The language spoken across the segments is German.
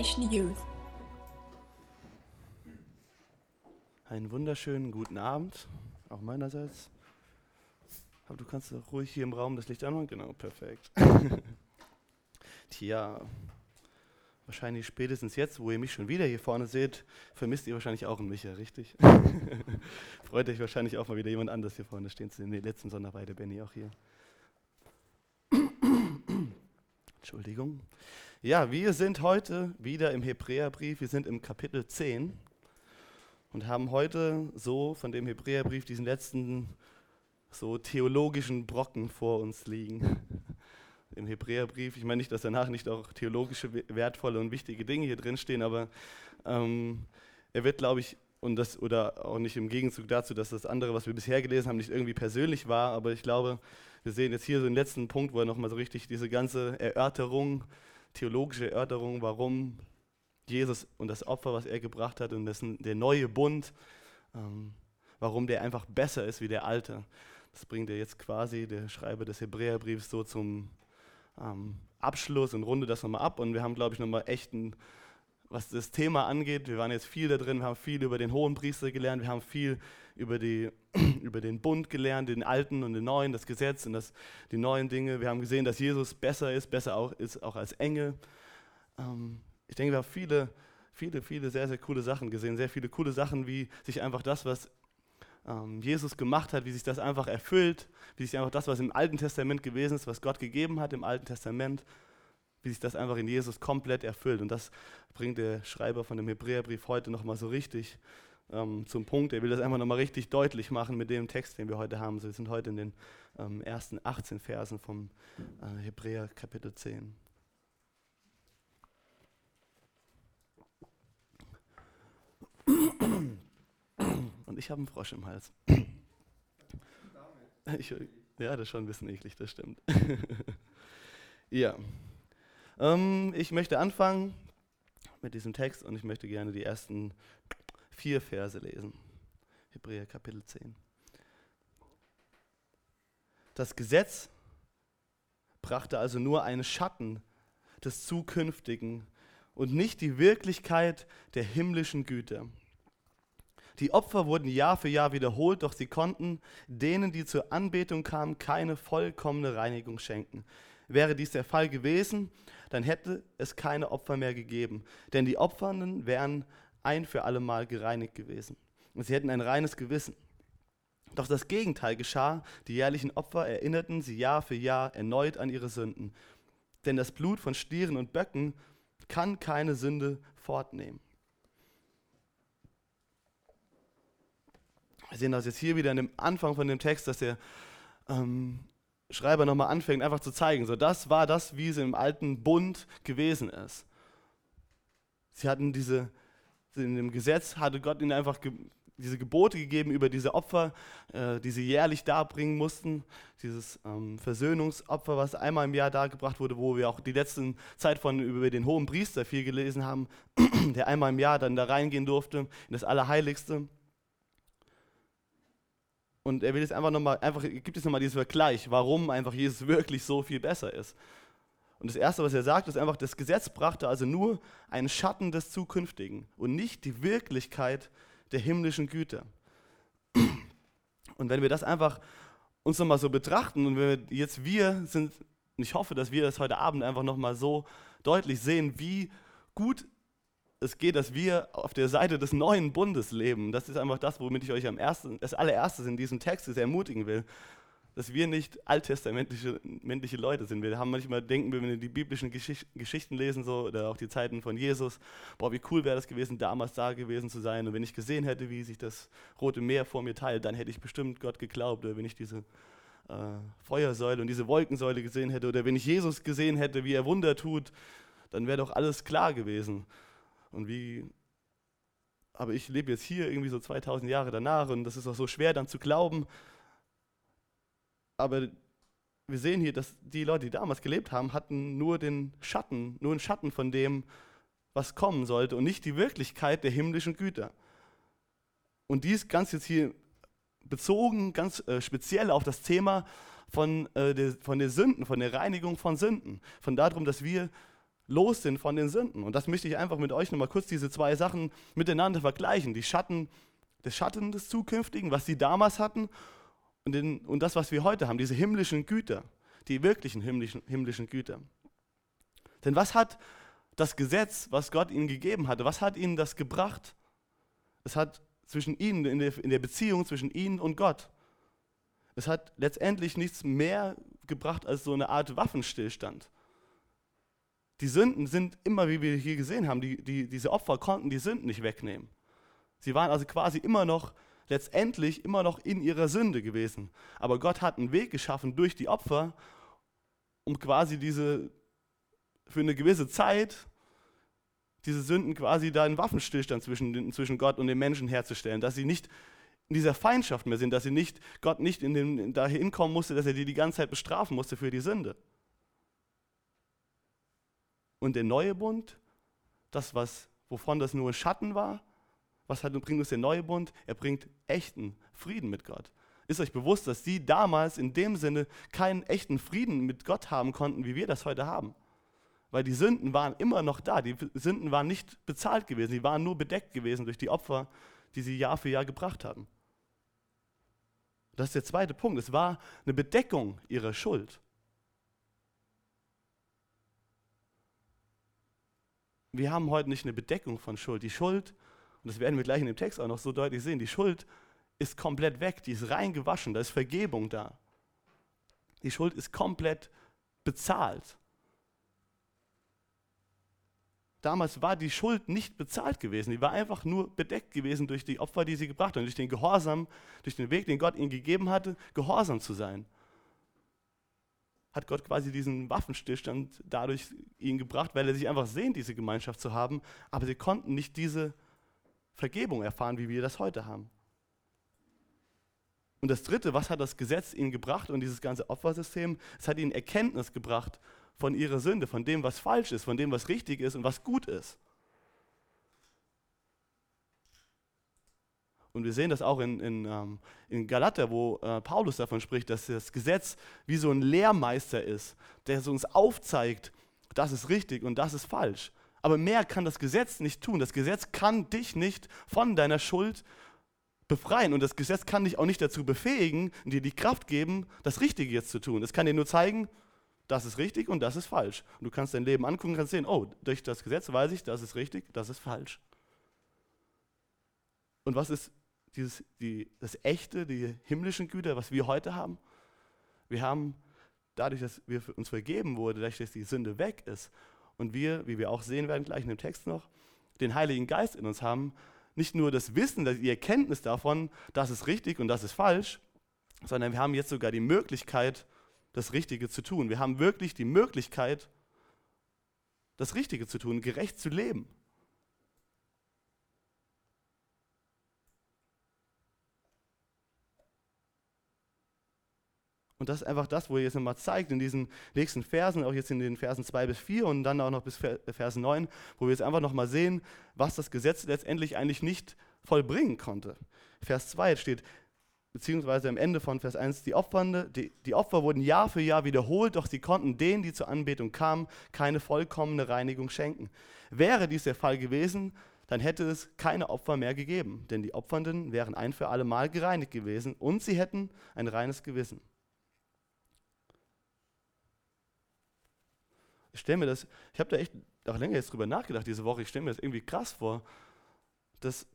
Generation Youth. Einen wunderschönen guten Abend, auch meinerseits. Aber du kannst ruhig hier im Raum das Licht anmachen. Genau, perfekt. Tja, wahrscheinlich spätestens jetzt, wo ihr mich schon wieder hier vorne seht, vermisst ihr wahrscheinlich auch einen Micha, richtig? Freut euch wahrscheinlich auch mal wieder jemand anders hier vorne stehen zu sehen. Nee, letzten Sonntag war Benny auch hier. Entschuldigung. Ja, wir sind heute wieder im Hebräerbrief. Wir sind im Kapitel 10 und haben heute so von dem Hebräerbrief diesen letzten so theologischen Brocken vor uns liegen. Im Hebräerbrief, ich meine nicht, dass danach nicht auch theologische, wertvolle und wichtige Dinge hier drin stehen, aber ähm, er wird, glaube ich, und das, oder auch nicht im Gegenzug dazu, dass das andere, was wir bisher gelesen haben, nicht irgendwie persönlich war, aber ich glaube, wir sehen jetzt hier so den letzten Punkt, wo er nochmal so richtig diese ganze Erörterung, theologische Erörterung, warum Jesus und das Opfer, was er gebracht hat und dessen, der neue Bund, ähm, warum der einfach besser ist wie der alte. Das bringt er jetzt quasi, der Schreiber des Hebräerbriefs, so zum ähm, Abschluss und runde das nochmal ab. Und wir haben, glaube ich, nochmal echt ein, was das Thema angeht, wir waren jetzt viel da drin, wir haben viel über den hohen Priester gelernt, wir haben viel über, die, über den Bund gelernt, den alten und den neuen, das Gesetz und das, die neuen Dinge. Wir haben gesehen, dass Jesus besser ist, besser auch ist auch als Engel. Ähm, ich denke, wir haben viele, viele, viele sehr, sehr coole Sachen gesehen. Sehr viele coole Sachen, wie sich einfach das, was ähm, Jesus gemacht hat, wie sich das einfach erfüllt, wie sich einfach das, was im Alten Testament gewesen ist, was Gott gegeben hat im Alten Testament, wie sich das einfach in Jesus komplett erfüllt. Und das bringt der Schreiber von dem Hebräerbrief heute nochmal so richtig ähm, zum Punkt. Er will das einfach nochmal richtig deutlich machen mit dem Text, den wir heute haben. So, wir sind heute in den ähm, ersten 18 Versen vom äh, Hebräer Kapitel 10. Und ich habe einen Frosch im Hals. Ich, ja, das ist schon ein bisschen eklig, das stimmt. ja. Ähm, ich möchte anfangen mit diesem Text und ich möchte gerne die ersten vier Verse lesen. Hebräer Kapitel 10. Das Gesetz brachte also nur einen Schatten des Zukünftigen und nicht die Wirklichkeit der himmlischen Güter. Die Opfer wurden Jahr für Jahr wiederholt, doch sie konnten denen, die zur Anbetung kamen, keine vollkommene Reinigung schenken. Wäre dies der Fall gewesen, dann hätte es keine Opfer mehr gegeben, denn die Opfernden wären ein für alle Mal gereinigt gewesen und sie hätten ein reines Gewissen. Doch das Gegenteil geschah, die jährlichen Opfer erinnerten sie Jahr für Jahr erneut an ihre Sünden, denn das Blut von Stieren und Böcken kann keine Sünde fortnehmen. Wir sehen das jetzt hier wieder an dem Anfang von dem Text, dass der ähm, Schreiber nochmal anfängt, einfach zu zeigen. So, das war das, wie es im alten Bund gewesen ist. Sie hatten diese, in dem Gesetz hatte Gott ihnen einfach ge diese Gebote gegeben über diese Opfer, äh, die sie jährlich darbringen mussten. Dieses ähm, Versöhnungsopfer, was einmal im Jahr dargebracht wurde, wo wir auch die letzten Zeit von über den hohen Priester viel gelesen haben, der einmal im Jahr dann da reingehen durfte in das Allerheiligste. Und er will jetzt einfach nochmal, einfach gibt es nochmal diesen Vergleich, warum einfach Jesus wirklich so viel besser ist. Und das Erste, was er sagt, ist einfach, das Gesetz brachte also nur einen Schatten des Zukünftigen und nicht die Wirklichkeit der himmlischen Güter. Und wenn wir das einfach uns nochmal so betrachten und wenn wir jetzt wir sind, und ich hoffe, dass wir das heute Abend einfach nochmal so deutlich sehen, wie gut es geht, dass wir auf der Seite des neuen Bundes leben. Das ist einfach das, womit ich euch am ersten, das allererste in diesem Text ermutigen will. Dass wir nicht alttestamentliche Leute sind. Wir haben manchmal denken, wenn wir die biblischen Geschicht, Geschichten lesen, so, oder auch die Zeiten von Jesus, boah, wie cool wäre das gewesen, damals da gewesen zu sein. Und wenn ich gesehen hätte, wie sich das Rote Meer vor mir teilt, dann hätte ich bestimmt Gott geglaubt. Oder wenn ich diese äh, Feuersäule und diese Wolkensäule gesehen hätte, oder wenn ich Jesus gesehen hätte, wie er Wunder tut, dann wäre doch alles klar gewesen und wie, aber ich lebe jetzt hier irgendwie so 2000 Jahre danach und das ist auch so schwer dann zu glauben. Aber wir sehen hier, dass die Leute, die damals gelebt haben, hatten nur den Schatten, nur einen Schatten von dem, was kommen sollte und nicht die Wirklichkeit der himmlischen Güter. Und dies ganz jetzt hier bezogen, ganz äh, speziell auf das Thema von, äh, der, von der Sünden, von der Reinigung von Sünden, von darum, dass wir los sind von den Sünden. Und das möchte ich einfach mit euch nochmal kurz diese zwei Sachen miteinander vergleichen. Die Schatten, des Schatten des Zukünftigen, was sie damals hatten und, den, und das, was wir heute haben, diese himmlischen Güter, die wirklichen himmlischen, himmlischen Güter. Denn was hat das Gesetz, was Gott ihnen gegeben hatte, was hat ihnen das gebracht? Es hat zwischen ihnen, in der, in der Beziehung zwischen ihnen und Gott, es hat letztendlich nichts mehr gebracht als so eine Art Waffenstillstand. Die Sünden sind immer, wie wir hier gesehen haben, die, die, diese Opfer konnten die Sünden nicht wegnehmen. Sie waren also quasi immer noch, letztendlich immer noch in ihrer Sünde gewesen. Aber Gott hat einen Weg geschaffen durch die Opfer, um quasi diese, für eine gewisse Zeit, diese Sünden quasi da einen Waffenstillstand zwischen, zwischen Gott und den Menschen herzustellen, dass sie nicht in dieser Feindschaft mehr sind, dass sie nicht, Gott nicht in den, dahin kommen musste, dass er die die ganze Zeit bestrafen musste für die Sünde. Und der neue Bund, das, was, wovon das nur Schatten war, was hat, bringt uns der neue Bund? Er bringt echten Frieden mit Gott. Ist euch bewusst, dass sie damals in dem Sinne keinen echten Frieden mit Gott haben konnten, wie wir das heute haben? Weil die Sünden waren immer noch da. Die Sünden waren nicht bezahlt gewesen. Sie waren nur bedeckt gewesen durch die Opfer, die sie Jahr für Jahr gebracht haben. Das ist der zweite Punkt. Es war eine Bedeckung ihrer Schuld. Wir haben heute nicht eine Bedeckung von Schuld. Die Schuld, und das werden wir gleich in dem Text auch noch so deutlich sehen, die Schuld ist komplett weg, die ist rein gewaschen, da ist Vergebung da. Die Schuld ist komplett bezahlt. Damals war die Schuld nicht bezahlt gewesen, die war einfach nur bedeckt gewesen durch die Opfer, die sie gebracht haben, durch den Gehorsam, durch den Weg, den Gott ihnen gegeben hatte, gehorsam zu sein hat Gott quasi diesen Waffenstillstand dadurch ihnen gebracht, weil er sich einfach sehnt, diese Gemeinschaft zu haben. Aber sie konnten nicht diese Vergebung erfahren, wie wir das heute haben. Und das Dritte, was hat das Gesetz ihnen gebracht und dieses ganze Opfersystem? Es hat ihnen Erkenntnis gebracht von ihrer Sünde, von dem, was falsch ist, von dem, was richtig ist und was gut ist. Und wir sehen das auch in, in, ähm, in Galater, wo äh, Paulus davon spricht, dass das Gesetz wie so ein Lehrmeister ist, der uns aufzeigt, das ist richtig und das ist falsch. Aber mehr kann das Gesetz nicht tun. Das Gesetz kann dich nicht von deiner Schuld befreien. Und das Gesetz kann dich auch nicht dazu befähigen, dir die Kraft geben, das Richtige jetzt zu tun. Es kann dir nur zeigen, das ist richtig und das ist falsch. Und du kannst dein Leben angucken und kannst sehen, oh, durch das Gesetz weiß ich, das ist richtig, das ist falsch. Und was ist dieses, die, das echte, die himmlischen Güter, was wir heute haben. Wir haben dadurch, dass wir uns vergeben wurde, dadurch, dass die Sünde weg ist und wir, wie wir auch sehen werden gleich in dem Text noch, den Heiligen Geist in uns haben, nicht nur das Wissen, die Erkenntnis davon, das ist richtig und das ist falsch, sondern wir haben jetzt sogar die Möglichkeit, das Richtige zu tun. Wir haben wirklich die Möglichkeit, das Richtige zu tun, gerecht zu leben. Und das ist einfach das, wo jetzt nochmal zeigt, in diesen nächsten Versen, auch jetzt in den Versen 2 bis 4 und dann auch noch bis Vers 9, wo wir jetzt einfach nochmal sehen, was das Gesetz letztendlich eigentlich nicht vollbringen konnte. Vers 2 steht, beziehungsweise am Ende von Vers 1, die, Opfernde, die, die Opfer wurden Jahr für Jahr wiederholt, doch sie konnten denen, die zur Anbetung kamen, keine vollkommene Reinigung schenken. Wäre dies der Fall gewesen, dann hätte es keine Opfer mehr gegeben, denn die Opfernden wären ein für alle Mal gereinigt gewesen und sie hätten ein reines Gewissen. Ich stelle mir das, ich habe da echt auch länger jetzt drüber nachgedacht diese Woche, ich stelle mir das irgendwie krass vor, dass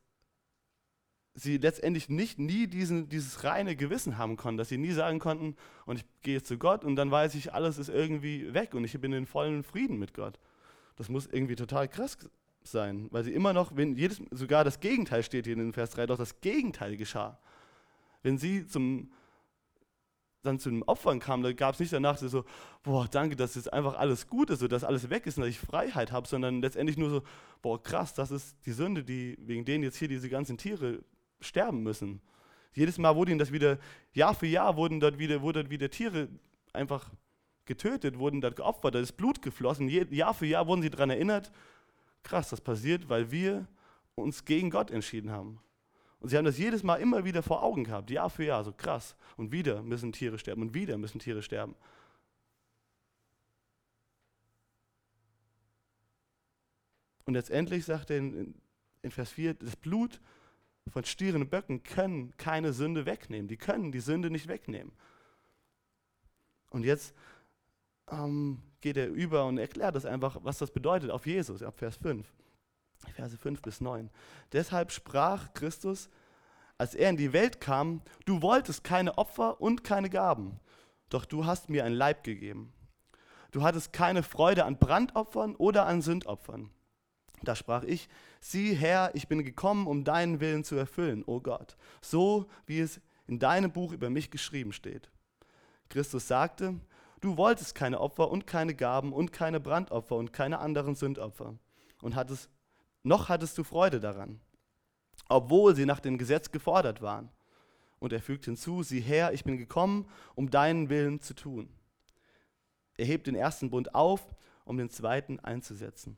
sie letztendlich nicht nie diesen, dieses reine Gewissen haben konnten, dass sie nie sagen konnten, und ich gehe zu Gott und dann weiß ich, alles ist irgendwie weg und ich bin in vollen Frieden mit Gott. Das muss irgendwie total krass sein, weil sie immer noch, wenn jedes, sogar das Gegenteil steht hier in Vers 3, doch das Gegenteil geschah. Wenn sie zum, dann zu den Opfern kam, da gab es nicht danach so, boah, danke, dass jetzt einfach alles gut ist, so, dass alles weg ist und dass ich Freiheit habe, sondern letztendlich nur so, boah, krass, das ist die Sünde, die, wegen denen jetzt hier diese ganzen Tiere sterben müssen. Jedes Mal wurde ihnen das wieder, Jahr für Jahr wurden dort wieder, wurden dort wieder Tiere einfach getötet, wurden dort geopfert, da ist Blut geflossen. Jahr für Jahr wurden sie daran erinnert, krass, das passiert, weil wir uns gegen Gott entschieden haben. Und sie haben das jedes Mal immer wieder vor Augen gehabt, Jahr für Jahr, so krass. Und wieder müssen Tiere sterben und wieder müssen Tiere sterben. Und letztendlich sagt er in, Vers 4, das Blut von Stieren und Böcken können keine Sünde wegnehmen. Die können die Sünde nicht wegnehmen. Und jetzt ähm, geht er über und erklärt das einfach, was das bedeutet auf Jesus, ab Vers 5. Verse 5 bis 9. Deshalb sprach Christus, als er in die Welt kam, du wolltest keine Opfer und keine Gaben, doch du hast mir ein Leib gegeben. Du hattest keine Freude an Brandopfern oder an Sündopfern. Da sprach ich, sieh Herr, ich bin gekommen, um deinen Willen zu erfüllen, o Gott, so wie es in deinem Buch über mich geschrieben steht. Christus sagte, du wolltest keine Opfer und keine Gaben und keine Brandopfer und keine anderen Sündopfer und hattest, noch hattest du Freude daran, obwohl sie nach dem Gesetz gefordert waren. Und er fügt hinzu, sieh her, ich bin gekommen, um deinen Willen zu tun. Er hebt den ersten Bund auf, um den zweiten einzusetzen.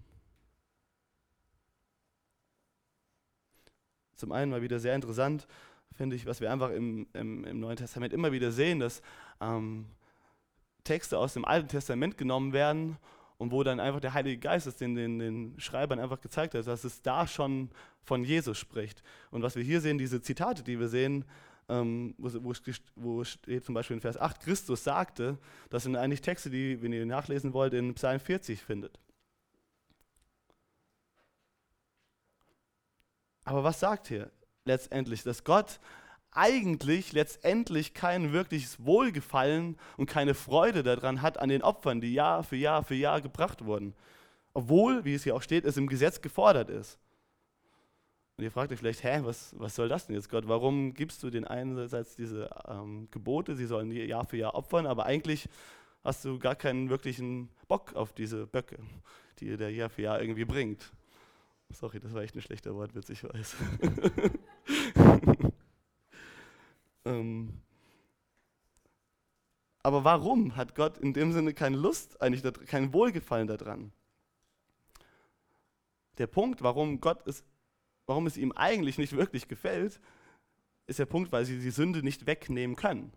Zum einen mal wieder sehr interessant, finde ich, was wir einfach im, im, im, Neuen Testament immer wieder sehen, dass ähm, Texte aus dem Alten Testament genommen werden und wo dann einfach der Heilige Geist es den, den, den Schreibern einfach gezeigt hat, dass es da schon von Jesus spricht. Und was wir hier sehen, diese Zitate, die wir sehen, ähm, wo, wo, steht zum Beispiel in Vers 8, Christus sagte, das sind eigentlich Texte, die, wenn ihr nachlesen wollt, in Psalm 40 findet. Aber was sagt hier letztendlich? Dass Gott eigentlich letztendlich kein wirkliches Wohlgefallen und keine Freude daran hat an den Opfern, die Jahr für Jahr für Jahr gebracht wurden. Obwohl, wie es hier auch steht, es im Gesetz gefordert ist. Und ihr fragt euch vielleicht, hä, was, was soll das denn jetzt, Gott? Warum gibst du den einerseits diese ähm, Gebote, sie sollen Jahr für Jahr opfern, aber eigentlich hast du gar keinen wirklichen Bock auf diese Böcke, die der Jahr für Jahr irgendwie bringt. Sorry, das war echt ein schlechter Wortwitz, ich weiß. ähm, aber warum hat Gott in dem Sinne keine Lust, eigentlich kein Wohlgefallen daran? Der Punkt, warum Gott es, warum es ihm eigentlich nicht wirklich gefällt, ist der Punkt, weil sie die Sünde nicht wegnehmen können.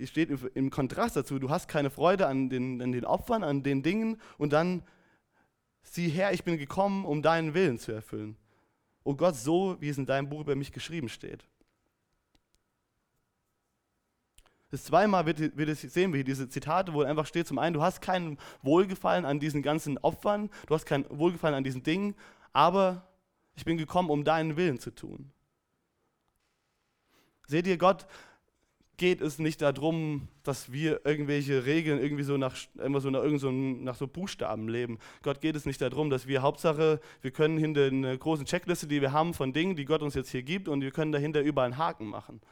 die steht im Kontrast dazu, du hast keine Freude an den, an den Opfern, an den Dingen und dann, sieh her, ich bin gekommen, um deinen Willen zu erfüllen. Oh Gott, so wie es in deinem Buch über mich geschrieben steht. Das zweimal wird, wird es sehen wir diese Zitate, wo einfach steht, zum einen, du hast kein Wohlgefallen an diesen ganzen Opfern, du hast kein Wohlgefallen an diesen Dingen, aber ich bin gekommen, um deinen Willen zu tun. Seht ihr, Gott geht es nicht darum, dass wir irgendwelche Regeln irgendwie so nach, immer so nach, so, nach so Buchstaben leben. Gott geht es nicht darum, dass wir Hauptsache, wir können hinter einer großen Checkliste, die wir haben von Dingen, die Gott uns jetzt hier gibt, und wir können dahinter überall einen Haken machen.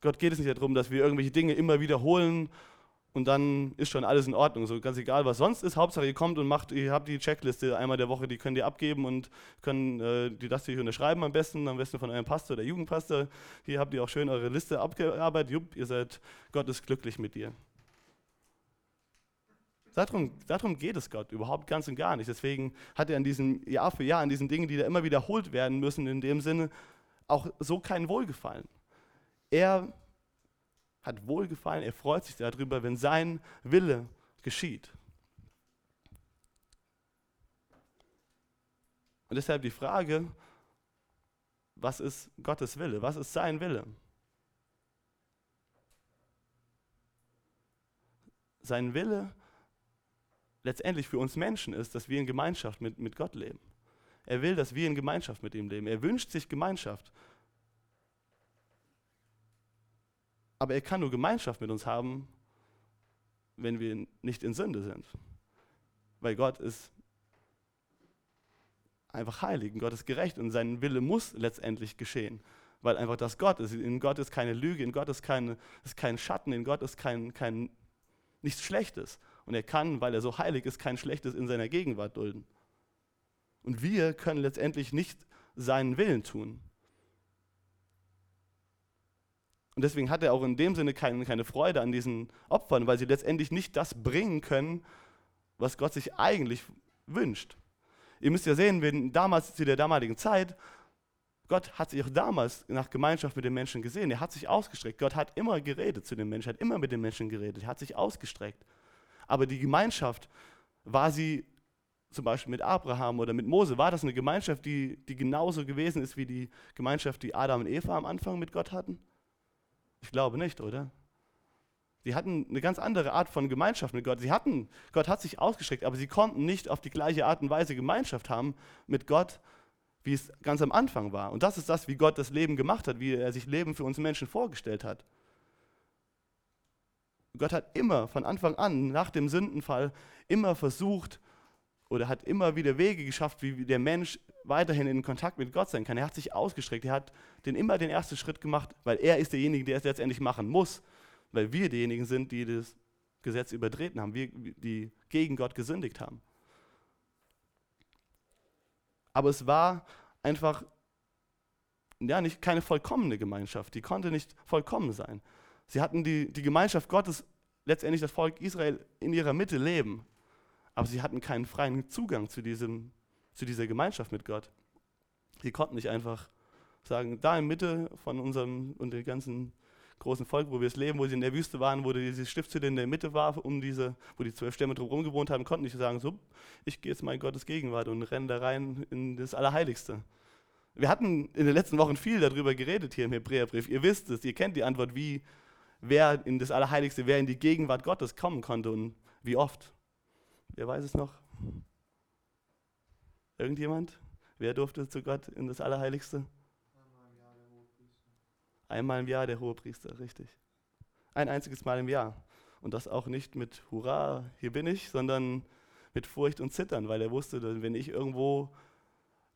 Gott geht es nicht darum, dass wir irgendwelche Dinge immer wiederholen und dann ist schon alles in Ordnung. So ganz egal, was sonst ist. Hauptsache, ihr kommt und macht, ihr habt die Checkliste einmal der Woche, die könnt ihr abgeben und können äh, die lasst ihr unterschreiben am besten, am besten von eurem Pastor oder Jugendpastor. Hier habt ihr auch schön eure Liste abgearbeitet. Jupp, ihr seid, Gott ist glücklich mit dir. Darum, darum geht es Gott überhaupt ganz und gar nicht. Deswegen hat er an diesem Jahr für Jahr, an diesen Dingen, die da immer wiederholt werden müssen, in dem Sinne auch so kein Wohlgefallen. Er hat Wohlgefallen, er freut sich darüber, wenn sein Wille geschieht. Und deshalb die Frage, was ist Gottes Wille? Was ist sein Wille? Sein Wille letztendlich für uns Menschen ist, dass wir in Gemeinschaft mit, mit Gott leben. Er will, dass wir in Gemeinschaft mit ihm leben. Er wünscht sich Gemeinschaft. Aber er kann nur Gemeinschaft mit uns haben, wenn wir nicht in Sünde sind. Weil Gott ist einfach heilig und Gott ist gerecht und sein Wille muss letztendlich geschehen. Weil einfach das Gott ist. In Gott ist keine Lüge, in Gott ist, keine, ist kein Schatten, in Gott ist kein, kein, nichts Schlechtes. Und er kann, weil er so heilig ist, kein Schlechtes in seiner Gegenwart dulden. Und wir können letztendlich nicht seinen Willen tun. Und deswegen hat er auch in dem Sinne keine, keine Freude an diesen Opfern, weil sie letztendlich nicht das bringen können, was Gott sich eigentlich wünscht. Ihr müsst ja sehen, wenn damals zu der damaligen Zeit, Gott hat sich auch damals nach Gemeinschaft mit den Menschen gesehen. Er hat sich ausgestreckt. Gott hat immer geredet zu den Menschen, hat immer mit den Menschen geredet. Er hat sich ausgestreckt. Aber die Gemeinschaft, war sie zum Beispiel mit Abraham oder mit Mose, war das eine Gemeinschaft, die, die genauso gewesen ist wie die Gemeinschaft, die Adam und Eva am Anfang mit Gott hatten? Ich glaube nicht, oder? Sie hatten eine ganz andere Art von Gemeinschaft mit Gott. Sie hatten, Gott hat sich ausgestreckt, aber sie konnten nicht auf die gleiche Art und Weise Gemeinschaft haben mit Gott, wie es ganz am Anfang war. Und das ist das, wie Gott das Leben gemacht hat, wie er sich Leben für uns Menschen vorgestellt hat. Gott hat immer von Anfang an, nach dem Sündenfall, immer versucht oder hat immer wieder Wege geschafft, wie der Mensch weiterhin in Kontakt mit Gott sein kann. Er hat sich ausgestreckt, er hat den immer den ersten Schritt gemacht, weil er ist derjenige, der es letztendlich machen muss, weil wir diejenigen sind, die das Gesetz übertreten haben, wir, die gegen Gott gesündigt haben. Aber es war einfach ja, nicht keine vollkommene Gemeinschaft. Die konnte nicht vollkommen sein. Sie hatten die, die Gemeinschaft Gottes, letztendlich das Volk Israel in ihrer Mitte leben. Aber sie hatten keinen freien Zugang zu, diesem, zu dieser Gemeinschaft mit Gott. Sie konnten nicht einfach sagen, da in Mitte von unserem und dem ganzen großen Volk, wo wir es leben, wo sie in der Wüste waren, wo diese Stiftshütte in der Mitte war, um diese, wo die zwölf Stämme drumherum gewohnt haben, konnten nicht sagen, so, ich gehe jetzt mal in Gottes Gegenwart und renne da rein in das Allerheiligste. Wir hatten in den letzten Wochen viel darüber geredet hier im Hebräerbrief. Ihr wisst es, ihr kennt die Antwort, wie wer in das Allerheiligste, wer in die Gegenwart Gottes kommen konnte und wie oft. Wer weiß es noch? Irgendjemand? Wer durfte zu Gott in das Allerheiligste? Einmal im Jahr der Hohepriester. Einmal im Jahr der Hohepriester, richtig. Ein einziges Mal im Jahr. Und das auch nicht mit Hurra, hier bin ich, sondern mit Furcht und Zittern, weil er wusste, dass wenn ich irgendwo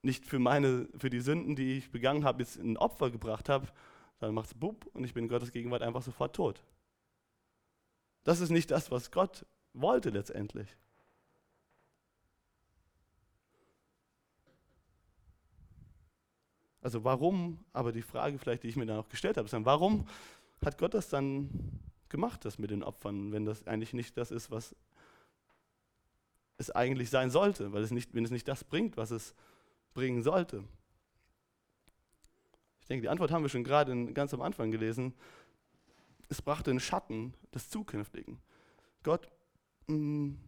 nicht für, meine, für die Sünden, die ich begangen habe, jetzt ein Opfer gebracht habe, dann macht es bub und ich bin in Gottes Gegenwart einfach sofort tot. Das ist nicht das, was Gott wollte letztendlich. Also warum, aber die Frage vielleicht, die ich mir dann auch gestellt habe, ist dann, warum hat Gott das dann gemacht, das mit den Opfern, wenn das eigentlich nicht das ist, was es eigentlich sein sollte, weil es nicht, wenn es nicht das bringt, was es bringen sollte. Ich denke, die Antwort haben wir schon gerade ganz am Anfang gelesen. Es brachte einen Schatten des Zukünftigen. Gott, mh, mm,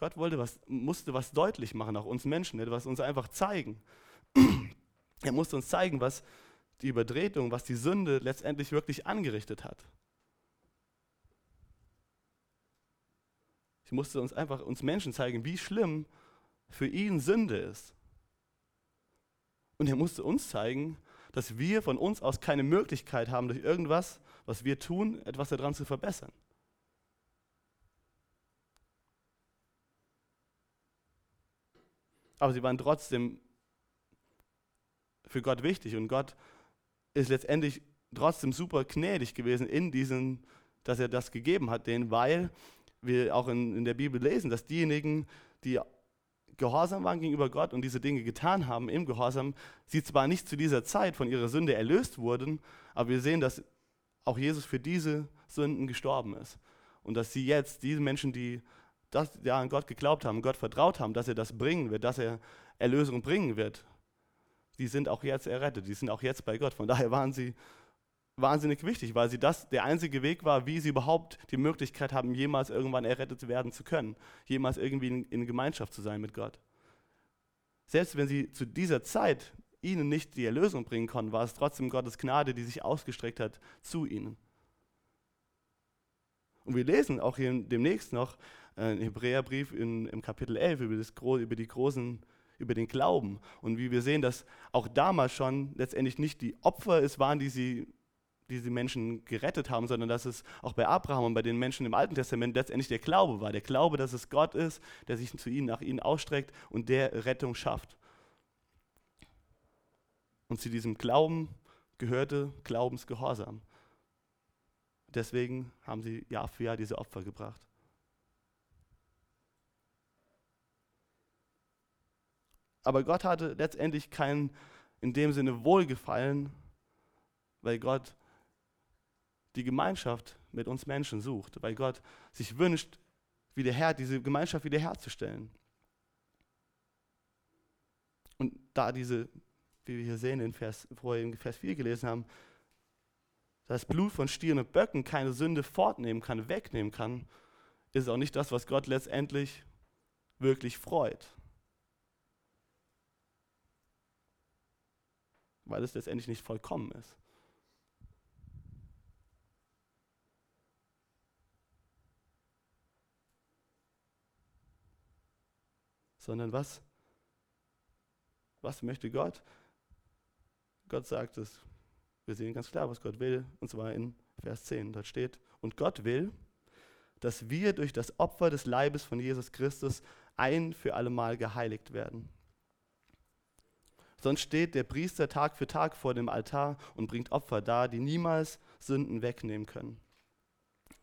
Gott wollte was, musste was deutlich machen, auch uns Menschen, etwas uns einfach zeigen. Er musste uns zeigen, was die Übertretung, was die Sünde letztendlich wirklich angerichtet hat. Ich musste uns einfach uns Menschen zeigen, wie schlimm für ihn Sünde ist. Und er musste uns zeigen, dass wir von uns aus keine Möglichkeit haben, durch irgendwas, was wir tun, etwas daran zu verbessern. Aber sie waren trotzdem für Gott wichtig und Gott ist letztendlich trotzdem super gnädig gewesen in diesen, dass er das gegeben hat, denen, weil wir auch in, in der Bibel lesen, dass diejenigen, die gehorsam waren gegenüber Gott und diese Dinge getan haben im Gehorsam, sie zwar nicht zu dieser Zeit von ihrer Sünde erlöst wurden, aber wir sehen, dass auch Jesus für diese Sünden gestorben ist. Und dass sie jetzt, diese Menschen, die das, ja, an Gott geglaubt haben, Gott vertraut haben, dass er das bringen wird, dass er Erlösung bringen wird, die sind auch jetzt errettet, die sind auch jetzt bei Gott. Von daher waren sie wahnsinnig wichtig, weil sie das der einzige Weg war, wie sie überhaupt die Möglichkeit haben, jemals irgendwann errettet werden zu können, jemals irgendwie in, in Gemeinschaft zu sein mit Gott. Selbst wenn sie zu dieser Zeit ihnen nicht die Erlösung bringen konnten, war es trotzdem Gottes Gnade, die sich ausgestreckt hat zu ihnen. Und wir lesen auch hier demnächst noch äh, im Hebräerbrief in, im Kapitel 11 über, das, über die großen über den Glauben. Und wie wir sehen, dass auch damals schon letztendlich nicht die Opfer es waren, die sie diese Menschen gerettet haben, sondern dass es auch bei Abraham und bei den Menschen im Alten Testament letztendlich der Glaube war. Der Glaube, dass es Gott ist, der sich zu ihnen, nach ihnen ausstreckt und der Rettung schafft. Und zu diesem Glauben gehörte Glaubensgehorsam. Deswegen haben sie Jahr für Jahr diese Opfer gebracht. Aber Gott hatte letztendlich kein in dem Sinne Wohlgefallen, weil Gott die Gemeinschaft mit uns Menschen sucht, weil Gott sich wünscht, wiederher, diese Gemeinschaft wiederherzustellen. Und da diese, wie wir hier sehen, in Vers, vorher in Vers 4 gelesen haben, das Blut von Stieren und Böcken keine Sünde fortnehmen kann, wegnehmen kann, ist auch nicht das, was Gott letztendlich wirklich freut. Weil es letztendlich nicht vollkommen ist. Sondern was? Was möchte Gott? Gott sagt es. Wir sehen ganz klar, was Gott will, und zwar in Vers 10. Dort steht, und Gott will, dass wir durch das Opfer des Leibes von Jesus Christus ein für allemal geheiligt werden. Sonst steht der Priester Tag für Tag vor dem Altar und bringt Opfer dar, die niemals Sünden wegnehmen können.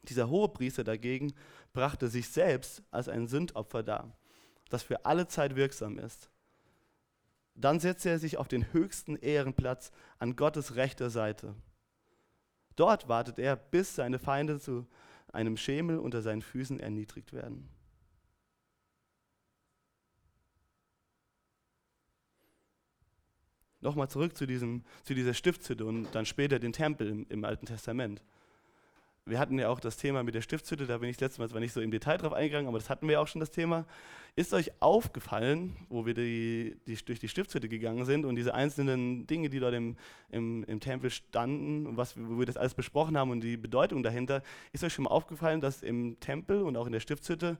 Dieser hohe Priester dagegen brachte sich selbst als ein Sündopfer dar, das für alle Zeit wirksam ist. Dann setzte er sich auf den höchsten Ehrenplatz an Gottes rechter Seite. Dort wartet er, bis seine Feinde zu einem Schemel unter seinen Füßen erniedrigt werden. Nochmal zurück zu, diesem, zu dieser Stiftshütte und dann später den Tempel im, im Alten Testament wir hatten ja auch das Thema mit der Stiftshütte, da bin ich letztes Mal zwar nicht so im Detail drauf eingegangen, aber das hatten wir auch schon das Thema. Ist euch aufgefallen, wo wir die, die, durch die Stiftshütte gegangen sind und diese einzelnen Dinge, die dort im, im, im Tempel standen und was, wo wir das alles besprochen haben und die Bedeutung dahinter, ist euch schon mal aufgefallen, dass im Tempel und auch in der Stiftshütte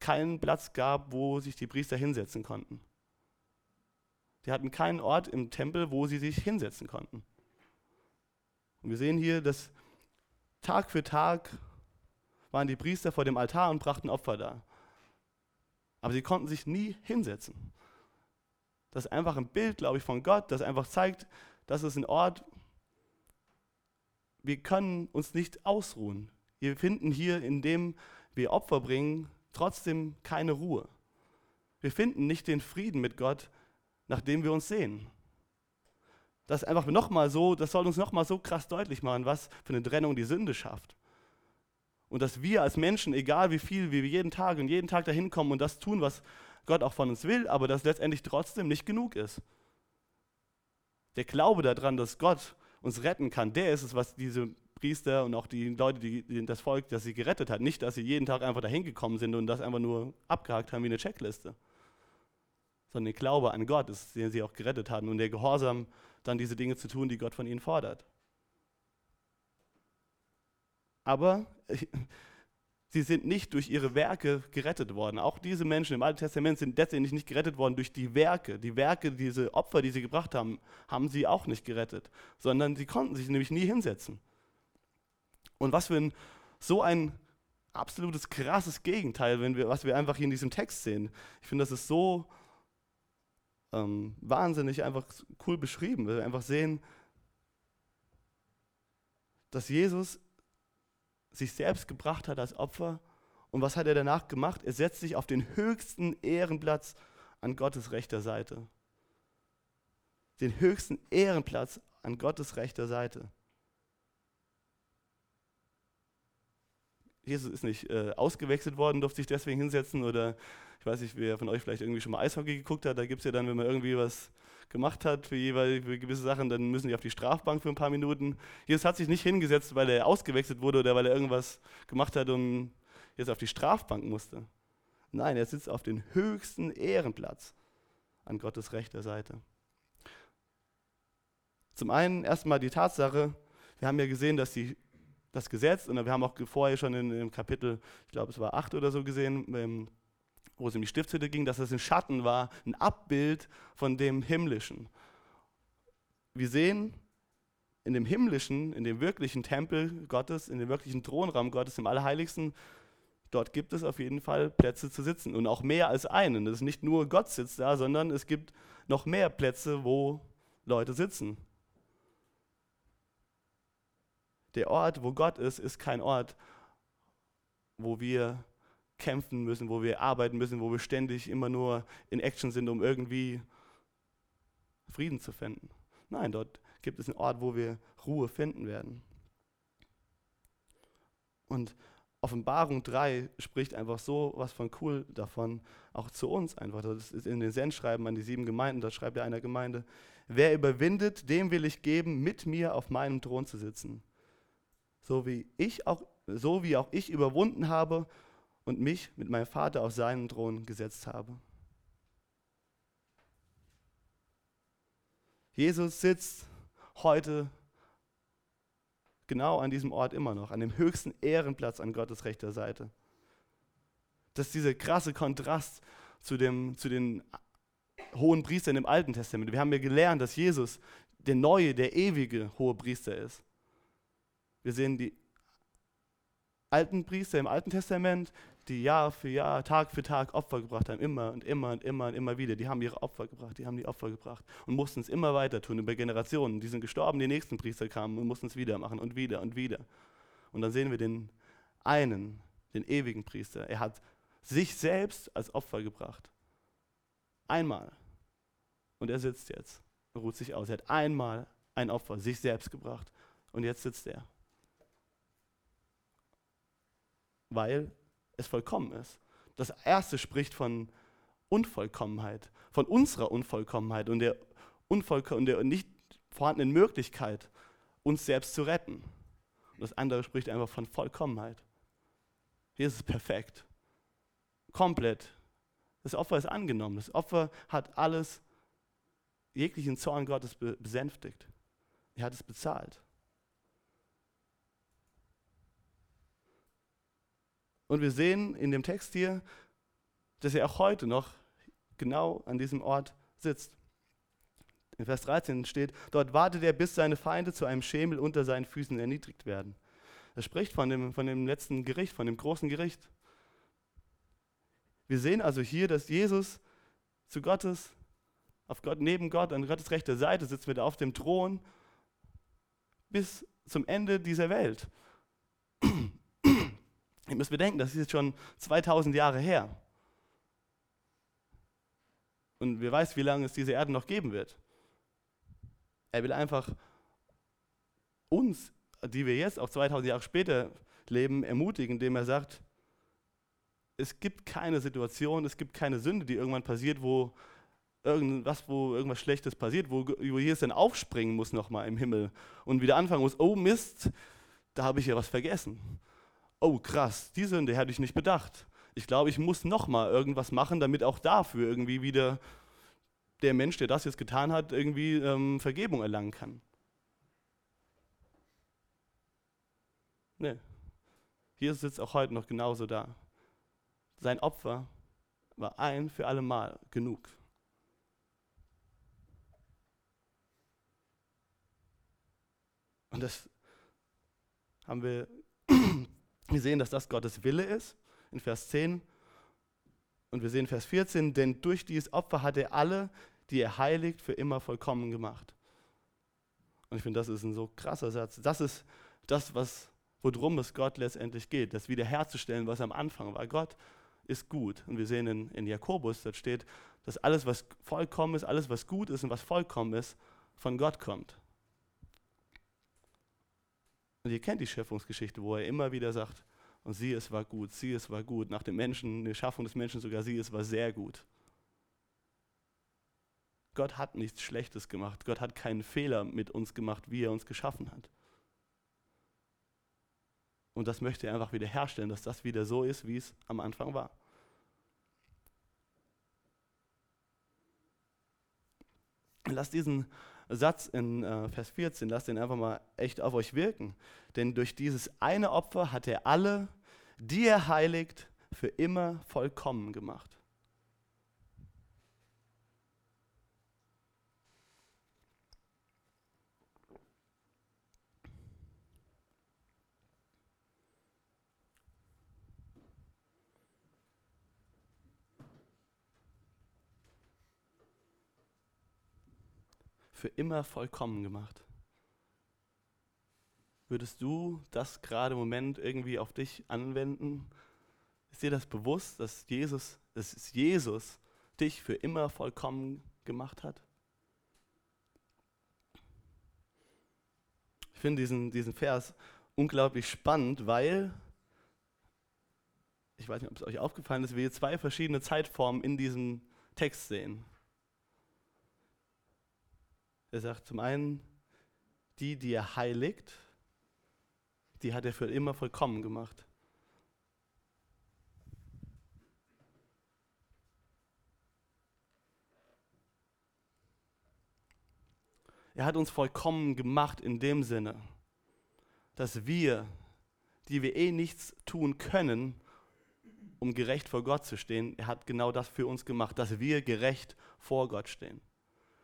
keinen Platz gab, wo sich die Priester hinsetzen konnten? Die hatten keinen Ort im Tempel, wo sie sich hinsetzen konnten. Und wir sehen hier, dass Tag für Tag waren die Priester vor dem Altar und brachten Opfer dar. Aber sie konnten sich nie hinsetzen. Das ist einfach ein Bild, glaube ich, von Gott, das einfach zeigt, das ist ein Ort, wir können uns nicht ausruhen. Wir finden hier, indem wir Opfer bringen, trotzdem keine Ruhe. Wir finden nicht den Frieden mit Gott, nachdem wir uns sehen das einfach nochmal so, das soll uns nochmal so krass deutlich machen, was für eine Trennung die Sünde schafft. Und dass wir als Menschen, egal wie viel wie wir jeden Tag und jeden Tag dahin kommen und das tun, was Gott auch von uns will, aber das letztendlich trotzdem nicht genug ist. Der Glaube daran, dass Gott uns retten kann, der ist es, was diese Priester und auch die Leute, die das Volk, das sie gerettet hat, nicht, dass sie jeden Tag einfach dahin gekommen sind und das einfach nur abgehakt haben wie eine Checkliste, sondern der Glaube an Gott ist, den sie auch gerettet hatten und der Gehorsam dann diese Dinge zu tun, die Gott von ihnen fordert. Aber sie sind nicht durch ihre Werke gerettet worden. Auch diese Menschen im Alten Testament sind letztendlich nicht gerettet worden durch die Werke. Die Werke, diese Opfer, die sie gebracht haben, haben sie auch nicht gerettet, sondern sie konnten sich nämlich nie hinsetzen. Und was für ein, so ein absolutes krasses Gegenteil, wenn wir, was wir einfach hier in diesem Text sehen. Ich finde, das ist so ähm, wahnsinnig einfach cool beschrieben, weil wir einfach sehen, dass Jesus sich selbst gebracht hat als Opfer. Und was hat er danach gemacht? Er setzt sich auf den höchsten Ehrenplatz an Gottes rechter Seite. Den höchsten Ehrenplatz an Gottes rechter Seite. Jesus ist nicht äh, ausgewechselt worden, durfte sich deswegen hinsetzen oder ich weiß nicht, wer von euch vielleicht irgendwie schon mal Eishockey geguckt hat, da gibt es ja dann, wenn man irgendwie was gemacht hat für, jeweils, gewisse Sachen, dann müssen die auf die Strafbank für ein paar Minuten. Jesus hat sich nicht hingesetzt, weil er ausgewechselt wurde oder weil er irgendwas gemacht hat und jetzt auf die Strafbank musste. Nein, er sitzt auf dem höchsten Ehrenplatz an Gottes rechter Seite. Zum einen erstmal die Tatsache, wir haben ja gesehen, dass die, das Gesetz, und wir haben auch vorher schon in, im Kapitel, ich glaube es war 8 oder so gesehen, wo es um die Stiftshütte ging, dass es ein Schatten war, ein Abbild von dem Himmlischen. Wir sehen in dem himmlischen, in dem wirklichen Tempel Gottes, in dem wirklichen Thronraum Gottes, im Allerheiligsten, dort gibt es auf jeden Fall Plätze zu sitzen und auch mehr als einen. Das ist nicht nur Gott sitzt da, sondern es gibt noch mehr Plätze, wo Leute sitzen. Der Ort, wo Gott ist, ist kein Ort, wo wir kämpfen müssen, wo wir arbeiten müssen, wo wir ständig immer nur in Action sind, um irgendwie Frieden zu finden. Nein, dort gibt es einen Ort, wo wir Ruhe finden werden. Und Offenbarung 3 spricht einfach so was von cool davon, auch zu uns einfach. Das ist in den Sendschreiben an die sieben Gemeinden, da schreibt er einer Gemeinde, wer überwindet, dem will ich geben, mit mir auf meinem Thron zu sitzen. So wie ich auch, so wie auch ich überwunden habe und mich mit meinem Vater auf seinen Thron gesetzt habe. Jesus sitzt heute genau an diesem Ort immer noch, an dem höchsten Ehrenplatz an Gottes rechter Seite. Das ist dieser krasse Kontrast zu, dem, zu den hohen Priestern im Alten Testament. Wir haben ja gelernt, dass Jesus der neue, der ewige hohe Priester ist. Wir sehen die alten Priester im Alten Testament, die Jahr für Jahr, Tag für Tag Opfer gebracht haben, immer und immer und immer und immer wieder. Die haben ihre Opfer gebracht, die haben die Opfer gebracht und mussten es immer weiter tun über Generationen. Die sind gestorben, die nächsten Priester kamen und mussten es wieder machen und wieder und wieder. Und dann sehen wir den einen, den ewigen Priester. Er hat sich selbst als Opfer gebracht. Einmal. Und er sitzt jetzt ruht sich aus. Er hat einmal ein Opfer, sich selbst gebracht. Und jetzt sitzt er. Weil es vollkommen ist. Das erste spricht von Unvollkommenheit, von unserer Unvollkommenheit und der, Unvollko und der nicht vorhandenen Möglichkeit, uns selbst zu retten. Und das andere spricht einfach von Vollkommenheit. Hier ist perfekt. Komplett. Das Opfer ist angenommen. Das Opfer hat alles, jeglichen Zorn Gottes besänftigt. Er hat es bezahlt. Und wir sehen in dem Text hier, dass er auch heute noch genau an diesem Ort sitzt. In Vers 13 steht, dort wartet er, bis seine Feinde zu einem Schemel unter seinen Füßen erniedrigt werden. Er spricht von dem, von dem letzten Gericht, von dem großen Gericht. Wir sehen also hier, dass Jesus zu Gottes, auf Gott, neben Gott, an Gottes rechter Seite sitzt, wird auf dem Thron bis zum Ende dieser Welt. Ihr müsst bedenken, das ist jetzt schon 2000 Jahre her. Und wer weiß, wie lange es diese Erde noch geben wird. Er will einfach uns, die wir jetzt auch 2000 Jahre später leben, ermutigen, indem er sagt, es gibt keine Situation, es gibt keine Sünde, die irgendwann passiert, wo irgendwas, wo irgendwas Schlechtes passiert, wo, wo Jesus dann aufspringen muss nochmal im Himmel und wieder anfangen muss, oh Mist, da habe ich ja was vergessen oh krass, die Sünde hätte ich nicht bedacht. Ich glaube, ich muss nochmal irgendwas machen, damit auch dafür irgendwie wieder der Mensch, der das jetzt getan hat, irgendwie ähm, Vergebung erlangen kann. Nee. Hier sitzt auch heute noch genauso da. Sein Opfer war ein für alle Mal genug. Und das haben wir wir sehen, dass das Gottes Wille ist, in Vers 10. Und wir sehen Vers 14, denn durch dieses Opfer hat er alle, die er heiligt, für immer vollkommen gemacht. Und ich finde, das ist ein so krasser Satz. Das ist das, was, worum es Gott letztendlich geht, das wiederherzustellen, was am Anfang war. Gott ist gut. Und wir sehen in, in Jakobus, da steht, dass alles, was vollkommen ist, alles, was gut ist und was vollkommen ist, von Gott kommt. Und ihr kennt die Schöpfungsgeschichte, wo er immer wieder sagt, und sie, es war gut, sie, es war gut. Nach dem Menschen, der Schaffung des Menschen sogar sie, es war sehr gut. Gott hat nichts Schlechtes gemacht. Gott hat keinen Fehler mit uns gemacht, wie er uns geschaffen hat. Und das möchte er einfach wieder herstellen, dass das wieder so ist, wie es am Anfang war. Lass diesen Satz in äh, Vers 14, lasst den einfach mal echt auf euch wirken. Denn durch dieses eine Opfer hat er alle, die er heiligt, für immer vollkommen gemacht. Für immer vollkommen gemacht. Würdest du das gerade im Moment irgendwie auf dich anwenden? Ist dir das bewusst, dass Jesus, dass Jesus dich für immer vollkommen gemacht hat? Ich finde diesen, diesen Vers unglaublich spannend, weil, ich weiß nicht, ob es euch aufgefallen ist, wir zwei verschiedene Zeitformen in diesem Text sehen. Er sagt zum einen, die, die er heiligt, die hat er für immer vollkommen gemacht. Er hat uns vollkommen gemacht in dem Sinne, dass wir, die wir eh nichts tun können, um gerecht vor Gott zu stehen, er hat genau das für uns gemacht, dass wir gerecht vor Gott stehen.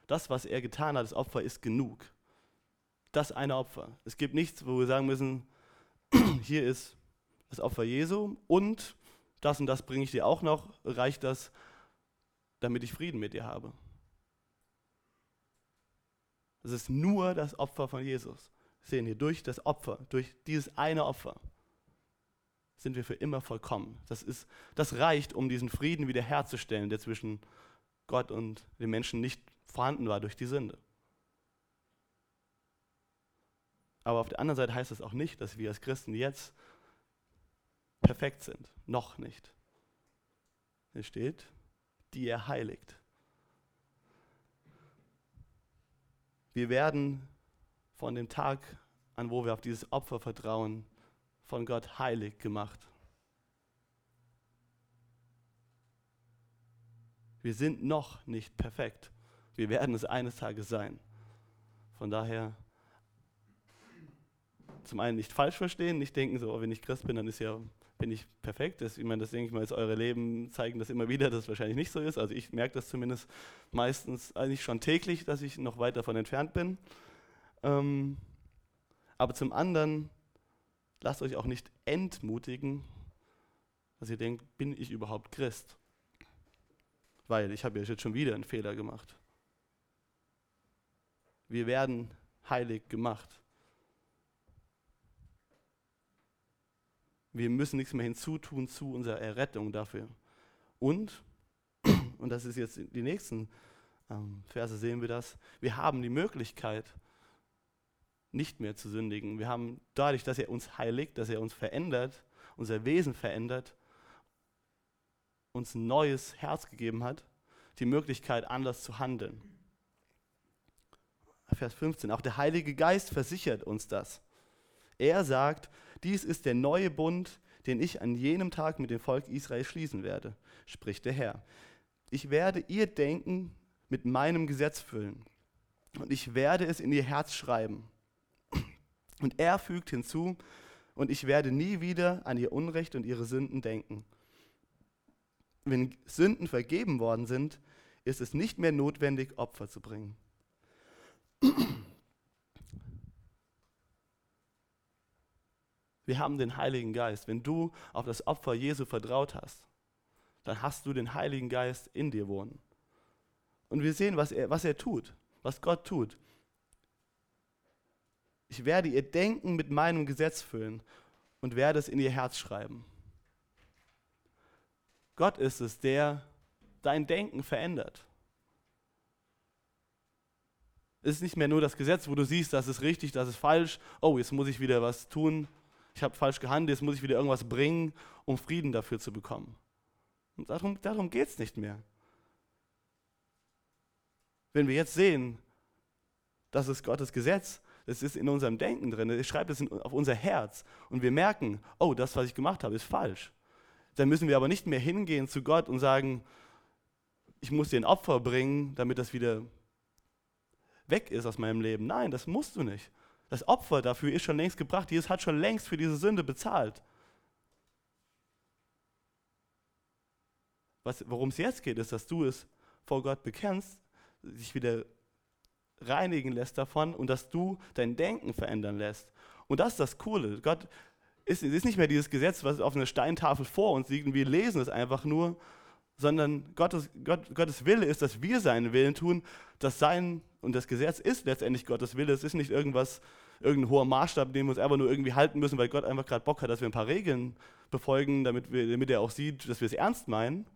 Das, was er getan hat, das Opfer ist genug. Das eine Opfer. Es gibt nichts, wo wir sagen müssen, hier ist das Opfer Jesu und das und das bringe ich dir auch noch, reicht das, damit ich Frieden mit dir habe. Es ist nur das Opfer von Jesus. Wir sehen hier durch das Opfer, durch dieses eine Opfer, sind wir für immer vollkommen. Das, ist, das reicht, um diesen Frieden wiederherzustellen, der zwischen Gott und den Menschen nicht vorhanden war durch die Sünde. Aber auf der anderen Seite heißt das auch nicht, dass wir als Christen jetzt perfekt sind. Noch nicht. Es steht, die er heiligt. Wir werden von dem Tag an, wo wir auf dieses Opfer vertrauen, von Gott heilig gemacht. Wir sind noch nicht perfekt. Wir werden es eines Tages sein. Von daher zum einen nicht falsch verstehen, nicht denken, so, oh, wenn ich Christ bin, dann ist ja, bin ich perfekt. Das, ich meine, das denke ich mal, ist eure Leben zeigen das immer wieder, dass es wahrscheinlich nicht so ist. Also ich merke das zumindest meistens eigentlich schon täglich, dass ich noch weit davon entfernt bin. Ähm, aber zum anderen, lasst euch auch nicht entmutigen, dass ihr denkt, bin ich überhaupt Christ? Weil ich habe ja jetzt schon wieder einen Fehler gemacht. Wir werden heilig gemacht. Wir müssen nichts mehr hinzutun zu unserer Errettung dafür. Und, und das ist jetzt die nächsten ähm, Verse, sehen wir das, wir haben die Möglichkeit, nicht mehr zu sündigen. Wir haben dadurch, dass er uns heiligt, dass er uns verändert, unser Wesen verändert, uns ein neues Herz gegeben hat, die Möglichkeit, anders zu handeln. Vers 15, auch der Heilige Geist versichert uns das. Er sagt, dies ist der neue Bund, den ich an jenem Tag mit dem Volk Israel schließen werde, spricht der Herr. Ich werde ihr Denken mit meinem Gesetz füllen und ich werde es in ihr Herz schreiben. Und er fügt hinzu, und ich werde nie wieder an ihr Unrecht und ihre Sünden denken. Wenn Sünden vergeben worden sind, ist es nicht mehr notwendig, Opfer zu bringen. Wir haben den Heiligen Geist. Wenn du auf das Opfer Jesu vertraut hast, dann hast du den Heiligen Geist in dir wohnen. Und wir sehen, was er, was er tut, was Gott tut. Ich werde ihr Denken mit meinem Gesetz füllen und werde es in ihr Herz schreiben. Gott ist es, der dein Denken verändert. Es ist nicht mehr nur das Gesetz, wo du siehst, das ist richtig, das ist falsch. Oh, jetzt muss ich wieder was tun ich habe falsch gehandelt, jetzt muss ich wieder irgendwas bringen, um Frieden dafür zu bekommen. Und darum, darum geht es nicht mehr. Wenn wir jetzt sehen, das ist Gottes Gesetz, es ist in unserem Denken drin, es schreibt es auf unser Herz und wir merken, oh, das, was ich gemacht habe, ist falsch. Dann müssen wir aber nicht mehr hingehen zu Gott und sagen, ich muss dir ein Opfer bringen, damit das wieder weg ist aus meinem Leben. Nein, das musst du nicht. Das Opfer dafür ist schon längst gebracht. Jesus hat schon längst für diese Sünde bezahlt. worum es jetzt geht, ist, dass du es vor Gott bekennst, dich wieder reinigen lässt davon und dass du dein Denken verändern lässt. Und das ist das Coole. Gott ist, ist nicht mehr dieses Gesetz, was auf einer Steintafel vor uns liegt und wir lesen es einfach nur, sondern Gottes, Gott, Gottes Wille ist, dass wir seinen Willen tun, dass sein und das Gesetz ist letztendlich Gottes Wille. Es ist nicht irgendwas, irgendein hoher Maßstab, den wir uns einfach nur irgendwie halten müssen, weil Gott einfach gerade Bock hat, dass wir ein paar Regeln befolgen, damit, wir, damit er auch sieht, dass wir es ernst meinen.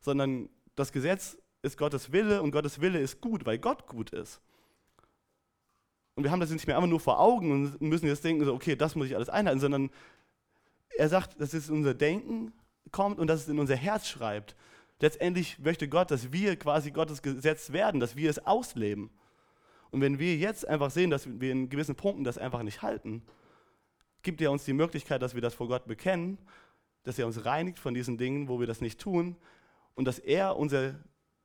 Sondern das Gesetz ist Gottes Wille und Gottes Wille ist gut, weil Gott gut ist. Und wir haben das nicht mehr einfach nur vor Augen und müssen jetzt denken, so, okay, das muss ich alles einhalten, sondern er sagt, dass es unser Denken kommt und dass es in unser Herz schreibt. Letztendlich möchte Gott, dass wir quasi Gottes Gesetz werden, dass wir es ausleben. Und wenn wir jetzt einfach sehen, dass wir in gewissen Punkten das einfach nicht halten, gibt er uns die Möglichkeit, dass wir das vor Gott bekennen, dass er uns reinigt von diesen Dingen, wo wir das nicht tun und dass er unser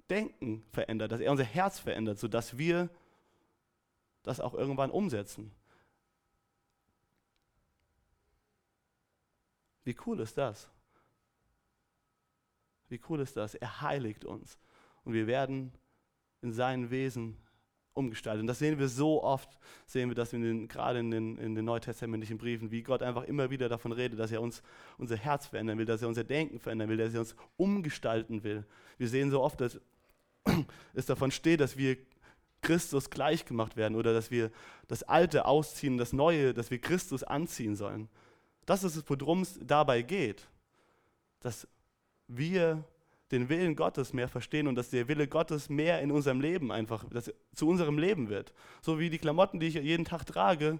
Denken verändert, dass er unser Herz verändert, sodass wir das auch irgendwann umsetzen. Wie cool ist das? Wie cool ist das? Er heiligt uns und wir werden in sein Wesen umgestaltet. Und das sehen wir so oft, sehen wir das in den, gerade in den, in den neutestamentlichen Briefen, wie Gott einfach immer wieder davon redet, dass er uns unser Herz verändern will, dass er unser Denken verändern will, dass er uns umgestalten will. Wir sehen so oft, dass es davon steht, dass wir Christus gleichgemacht werden oder dass wir das Alte ausziehen, das Neue, dass wir Christus anziehen sollen. Das ist es, worum es dabei geht. Dass wir den Willen Gottes mehr verstehen und dass der Wille Gottes mehr in unserem Leben einfach dass zu unserem Leben wird. So wie die Klamotten, die ich jeden Tag trage,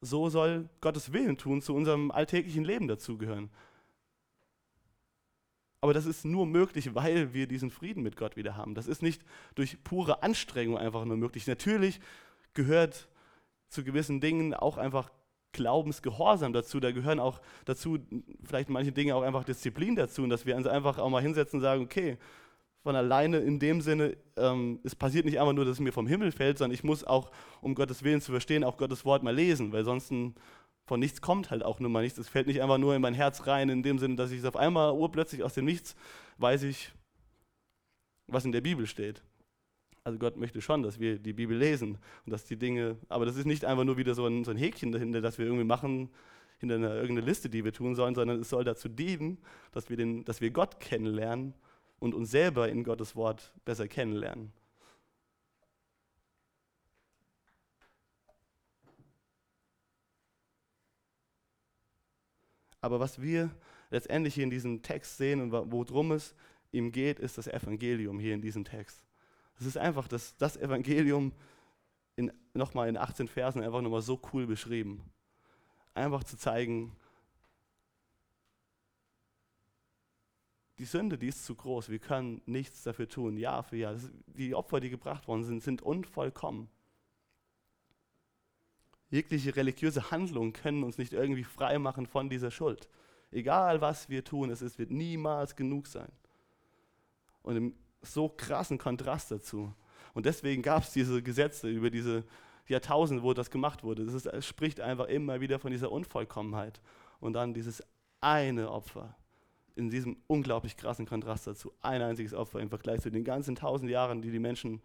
so soll Gottes Willen tun, zu unserem alltäglichen Leben dazugehören. Aber das ist nur möglich, weil wir diesen Frieden mit Gott wieder haben. Das ist nicht durch pure Anstrengung einfach nur möglich. Natürlich gehört zu gewissen Dingen auch einfach Glaubensgehorsam dazu. Da gehören auch dazu vielleicht manche Dinge auch einfach Disziplin dazu und dass wir uns einfach auch mal hinsetzen und sagen, okay, von alleine in dem Sinne, ähm, es passiert nicht einfach nur, dass es mir vom Himmel fällt, sondern ich muss auch, um Gottes Willen zu verstehen, auch Gottes Wort mal lesen, weil sonst von nichts kommt halt auch nur mal nichts. Es fällt nicht einfach nur in mein Herz rein, in dem Sinne, dass ich es auf einmal urplötzlich aus dem Nichts weiß ich, was in der Bibel steht. Also Gott möchte schon, dass wir die Bibel lesen und dass die Dinge, aber das ist nicht einfach nur wieder so ein, so ein Häkchen dahinter, das wir irgendwie machen, hinter einer irgendeine Liste, die wir tun sollen, sondern es soll dazu dienen, dass wir, den, dass wir Gott kennenlernen und uns selber in Gottes Wort besser kennenlernen. Aber was wir letztendlich hier in diesem Text sehen und worum es ihm geht, ist das Evangelium hier in diesem Text. Es ist einfach das, das Evangelium in, nochmal in 18 Versen einfach nochmal so cool beschrieben. Einfach zu zeigen, die Sünde, die ist zu groß. Wir können nichts dafür tun, Jahr für Jahr. Die Opfer, die gebracht worden sind, sind unvollkommen. Jegliche religiöse Handlungen können uns nicht irgendwie frei machen von dieser Schuld. Egal was wir tun, es, es wird niemals genug sein. Und im so krassen Kontrast dazu. Und deswegen gab es diese Gesetze über diese Jahrtausende, wo das gemacht wurde. Das ist, es spricht einfach immer wieder von dieser Unvollkommenheit. Und dann dieses eine Opfer in diesem unglaublich krassen Kontrast dazu. Ein einziges Opfer im Vergleich zu den ganzen tausend Jahren, die die Menschen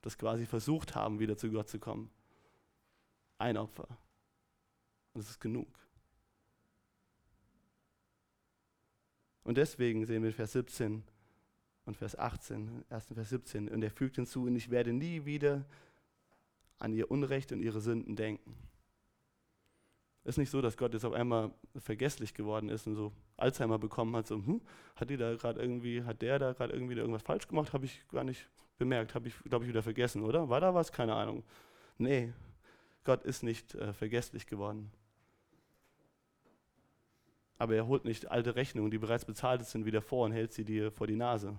das quasi versucht haben, wieder zu Gott zu kommen. Ein Opfer. Und das ist genug. Und deswegen sehen wir in Vers 17, und Vers 18, 1. Vers 17. Und er fügt hinzu, und ich werde nie wieder an ihr Unrecht und ihre Sünden denken. Ist nicht so, dass Gott jetzt auf einmal vergesslich geworden ist und so Alzheimer bekommen hat, so, hm, hat die da gerade irgendwie, hat der da gerade irgendwie irgendwas falsch gemacht, habe ich gar nicht bemerkt, habe ich, glaube ich, wieder vergessen, oder? War da was? Keine Ahnung. Nee, Gott ist nicht äh, vergesslich geworden. Aber er holt nicht alte Rechnungen, die bereits bezahlt sind, wieder vor und hält sie dir vor die Nase.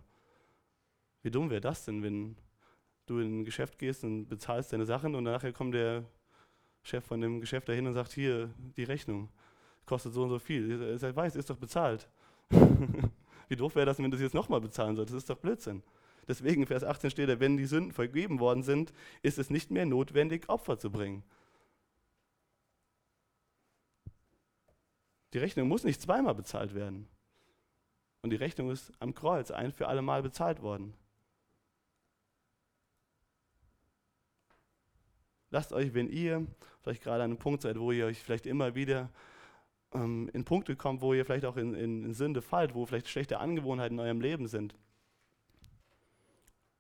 Wie dumm wäre das denn, wenn du in ein Geschäft gehst und bezahlst deine Sachen und nachher kommt der Chef von dem Geschäft dahin und sagt, hier, die Rechnung kostet so und so viel. Er weiß, ist doch bezahlt. Wie doof wäre das, wenn du das jetzt nochmal bezahlen solltest? Das ist doch Blödsinn. Deswegen, Vers 18 steht da, wenn die Sünden vergeben worden sind, ist es nicht mehr notwendig, Opfer zu bringen. Die Rechnung muss nicht zweimal bezahlt werden. Und die Rechnung ist am Kreuz ein für alle Mal bezahlt worden. Lasst euch, wenn ihr vielleicht gerade an einem Punkt seid, wo ihr euch vielleicht immer wieder ähm, in Punkte kommt, wo ihr vielleicht auch in, in, in Sünde fallt, wo vielleicht schlechte Angewohnheiten in eurem Leben sind.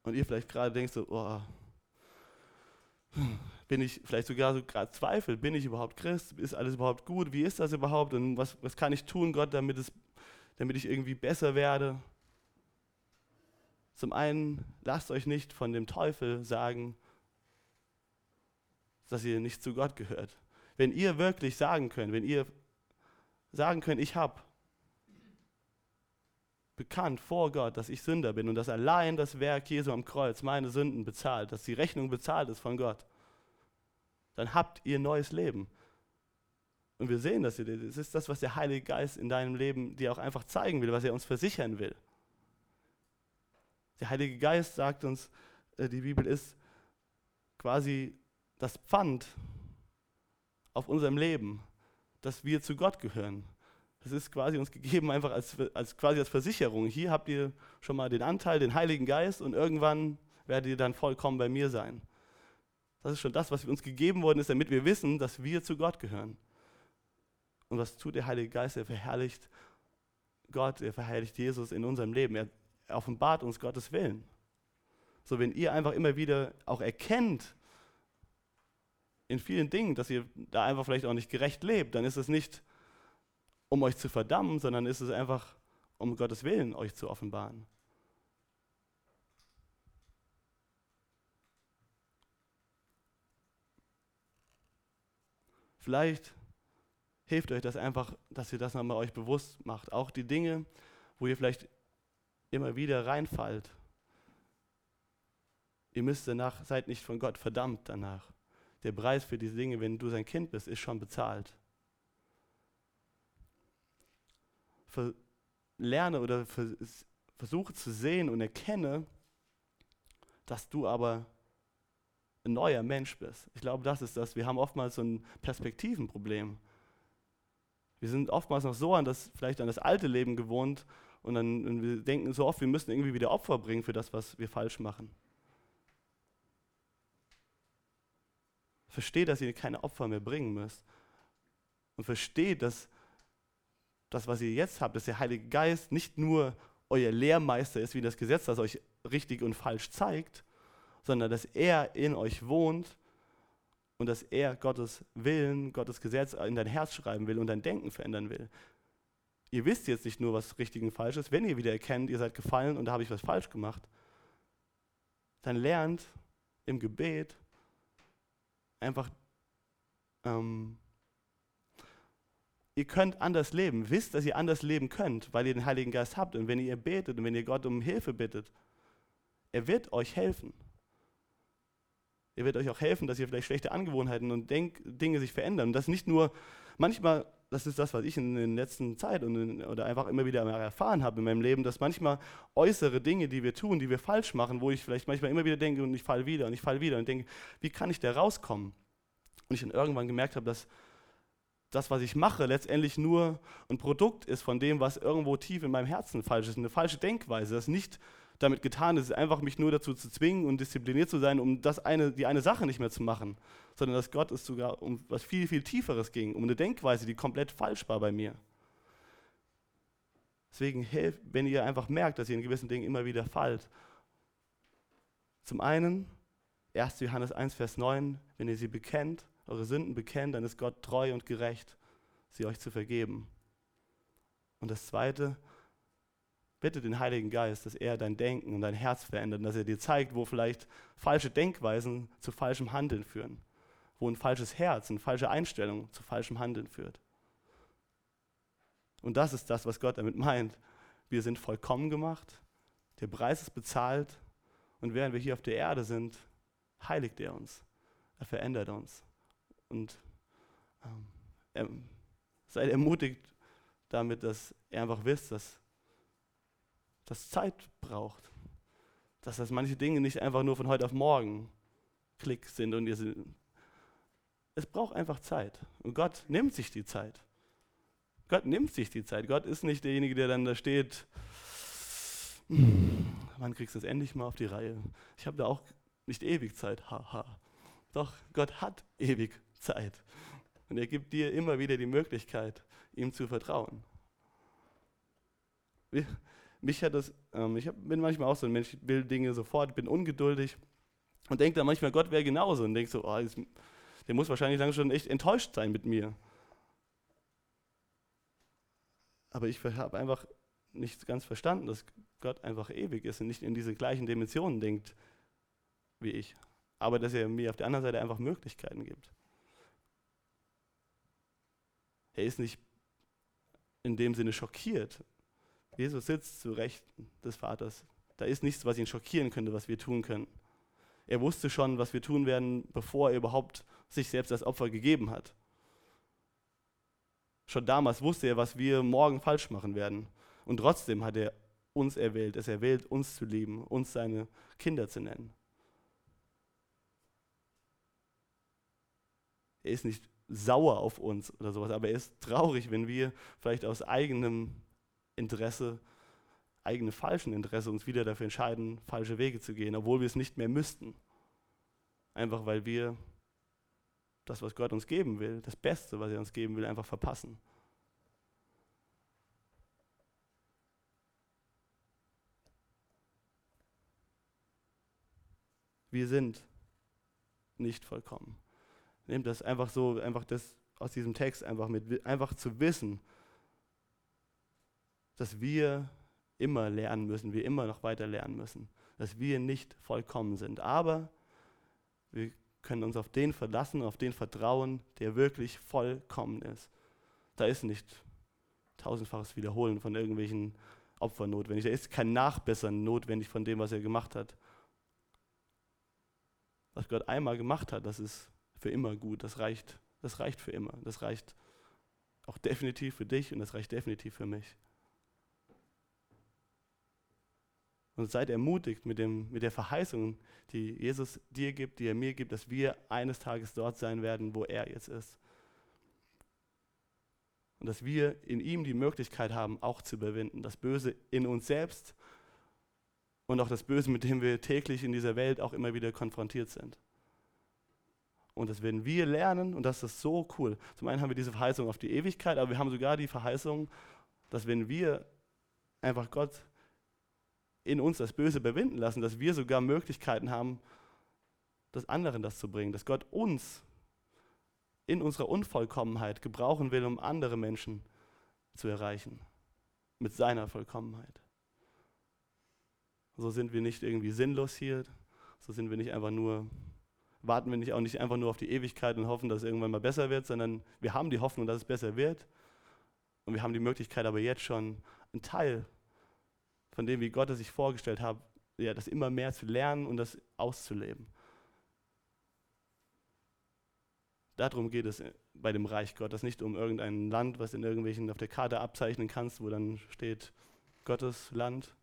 Und ihr vielleicht gerade denkt so, oh, bin ich vielleicht sogar so gerade zweifelt, bin ich überhaupt Christ? Ist alles überhaupt gut? Wie ist das überhaupt? Und was, was kann ich tun, Gott, damit, es, damit ich irgendwie besser werde? Zum einen, lasst euch nicht von dem Teufel sagen, dass ihr nicht zu Gott gehört. Wenn ihr wirklich sagen könnt, wenn ihr sagen könnt, ich habe bekannt vor Gott, dass ich Sünder bin und dass allein das Werk Jesu am Kreuz meine Sünden bezahlt, dass die Rechnung bezahlt ist von Gott, dann habt ihr neues Leben. Und wir sehen das, das ist das, was der Heilige Geist in deinem Leben dir auch einfach zeigen will, was er uns versichern will. Der Heilige Geist sagt uns, äh, die Bibel ist quasi das Pfand auf unserem Leben, dass wir zu Gott gehören. Das ist quasi uns gegeben einfach als, als quasi als Versicherung. Hier habt ihr schon mal den Anteil, den Heiligen Geist und irgendwann werdet ihr dann vollkommen bei mir sein. Das ist schon das, was uns gegeben worden ist, damit wir wissen, dass wir zu Gott gehören. Und was tut der Heilige Geist? Er verherrlicht Gott, er verherrlicht Jesus in unserem Leben. Er offenbart uns Gottes Willen. So, wenn ihr einfach immer wieder auch erkennt, in vielen Dingen, dass ihr da einfach vielleicht auch nicht gerecht lebt, dann ist es nicht, um euch zu verdammen, sondern ist es einfach, um Gottes Willen euch zu offenbaren. Vielleicht hilft euch das einfach, dass ihr das nochmal euch bewusst macht. Auch die Dinge, wo ihr vielleicht immer wieder reinfallt. Ihr müsst danach, seid nicht von Gott verdammt danach. Der Preis für diese Dinge, wenn du sein Kind bist, ist schon bezahlt. Lerne oder versuche zu sehen und erkenne, dass du aber ein neuer Mensch bist. Ich glaube, das ist das. Wir haben oftmals so ein Perspektivenproblem. Wir sind oftmals noch so an das, vielleicht an das alte Leben gewohnt und dann und wir denken so oft, wir müssen irgendwie wieder Opfer bringen für das, was wir falsch machen. Versteht, dass ihr keine Opfer mehr bringen müsst. Und versteht, dass das, was ihr jetzt habt, dass der Heilige Geist nicht nur euer Lehrmeister ist, wie das Gesetz das euch richtig und falsch zeigt, sondern dass er in euch wohnt und dass er Gottes Willen, Gottes Gesetz in dein Herz schreiben will und dein Denken verändern will. Ihr wisst jetzt nicht nur, was richtig und falsch ist, wenn ihr wieder erkennt, ihr seid gefallen und da habe ich was falsch gemacht, dann lernt im Gebet einfach, ähm, ihr könnt anders leben. Wisst, dass ihr anders leben könnt, weil ihr den Heiligen Geist habt. Und wenn ihr betet und wenn ihr Gott um Hilfe bittet, er wird euch helfen. Er wird euch auch helfen, dass ihr vielleicht schlechte Angewohnheiten und Denk Dinge sich verändern. Und das nicht nur, manchmal, das ist das, was ich in der letzten Zeit und in, oder einfach immer wieder erfahren habe in meinem Leben, dass manchmal äußere Dinge, die wir tun, die wir falsch machen, wo ich vielleicht manchmal immer wieder denke und ich falle wieder und ich falle wieder und denke, wie kann ich da rauskommen? Und ich dann irgendwann gemerkt habe, dass das, was ich mache, letztendlich nur ein Produkt ist von dem, was irgendwo tief in meinem Herzen falsch ist, eine falsche Denkweise, das nicht damit getan ist, einfach mich nur dazu zu zwingen und diszipliniert zu sein, um das eine, die eine Sache nicht mehr zu machen, sondern dass Gott es sogar um was viel, viel Tieferes ging, um eine Denkweise, die komplett falsch war bei mir. Deswegen wenn ihr einfach merkt, dass ihr in gewissen Dingen immer wieder fallt. Zum einen, 1. Johannes 1, Vers 9, wenn ihr sie bekennt, eure Sünden bekennt, dann ist Gott treu und gerecht, sie euch zu vergeben. Und das zweite, Bitte den Heiligen Geist, dass er dein Denken und dein Herz verändert und dass er dir zeigt, wo vielleicht falsche Denkweisen zu falschem Handeln führen, wo ein falsches Herz, eine falsche Einstellung zu falschem Handeln führt. Und das ist das, was Gott damit meint. Wir sind vollkommen gemacht, der Preis ist bezahlt und während wir hier auf der Erde sind, heiligt er uns, er verändert uns. Und ähm, seid ermutigt damit, dass er einfach wisst, dass das Zeit braucht. Dass das manche Dinge nicht einfach nur von heute auf morgen Klick sind und ihr sind. Es braucht einfach Zeit. Und Gott nimmt sich die Zeit. Gott nimmt sich die Zeit. Gott ist nicht derjenige, der dann da steht, wann kriegst du es endlich mal auf die Reihe? Ich habe da auch nicht ewig Zeit, haha. Doch, Gott hat ewig Zeit. Und er gibt dir immer wieder die Möglichkeit, ihm zu vertrauen mich hat das, ähm, ich bin manchmal auch so ein Mensch, ich will Dinge sofort, bin ungeduldig und denke dann manchmal, Gott wäre genauso und denke so, oh, ist, der muss wahrscheinlich dann schon echt enttäuscht sein mit mir. Aber ich habe einfach nicht ganz verstanden, dass Gott einfach ewig ist und nicht in diese gleichen Dimensionen denkt wie ich. Aber dass er mir auf der anderen Seite einfach Möglichkeiten gibt. Er ist nicht in dem Sinne schockiert, Jesus sitzt zu Rechten des Vaters. Da ist nichts, was ihn schockieren könnte, was wir tun können. Er wusste schon, was wir tun werden, bevor er überhaupt sich selbst als Opfer gegeben hat. Schon damals wusste er, was wir morgen falsch machen werden. Und trotzdem hat er uns erwählt. Es erwählt, uns zu lieben, uns seine Kinder zu nennen. er ist nicht sauer auf uns oder sowas, aber er ist traurig, wenn wir vielleicht aus eigenem Interesse, eigene falschen Interesse uns wieder dafür entscheiden, falsche Wege zu gehen, obwohl wir es nicht mehr müssten. Einfach weil wir das, was Gott uns geben will, das Beste, was er uns geben will, einfach verpassen. Wir sind nicht vollkommen. Nehmt das einfach so, einfach das aus diesem Text einfach mit, einfach zu wissen, dass wir immer lernen müssen, wir immer noch weiter lernen müssen, dass wir nicht vollkommen sind. Aber wir können uns auf den verlassen, auf den vertrauen, der wirklich vollkommen ist. Da ist nicht tausendfaches Wiederholen von irgendwelchen Opfern notwendig. Da ist kein Nachbessern notwendig von dem, was er gemacht hat was Gott einmal gemacht hat, das ist für immer gut. Das reicht, das reicht für immer. Das reicht auch definitiv für dich und das reicht definitiv für mich. Und seid ermutigt mit, dem, mit der Verheißung, die Jesus dir gibt, die er mir gibt, dass wir eines Tages dort sein werden, wo er jetzt ist. Und dass wir in ihm die Möglichkeit haben, auch zu überwinden. Das Böse in uns selbst und auch das Böse, mit dem wir täglich in dieser Welt auch immer wieder konfrontiert sind. Und das werden wir lernen und das ist so cool. Zum einen haben wir diese Verheißung auf die Ewigkeit, aber wir haben sogar die Verheißung, dass wenn wir einfach Gott in uns das Böse überwinden lassen, dass wir sogar Möglichkeiten haben, das anderen das zu bringen, dass Gott uns in unserer Unvollkommenheit gebrauchen will, um andere Menschen zu erreichen mit seiner Vollkommenheit. So sind wir nicht irgendwie sinnlos hier. So sind wir nicht einfach nur, warten wir nicht auch nicht einfach nur auf die Ewigkeit und hoffen, dass es irgendwann mal besser wird, sondern wir haben die Hoffnung, dass es besser wird. Und wir haben die Möglichkeit aber jetzt schon einen Teil von dem, wie Gott es sich vorgestellt hat, ja, das immer mehr zu lernen und das auszuleben. Darum geht es bei dem Reich Gottes, nicht um irgendein Land, was in irgendwelchen auf der Karte abzeichnen kannst, wo dann steht Gottes Land,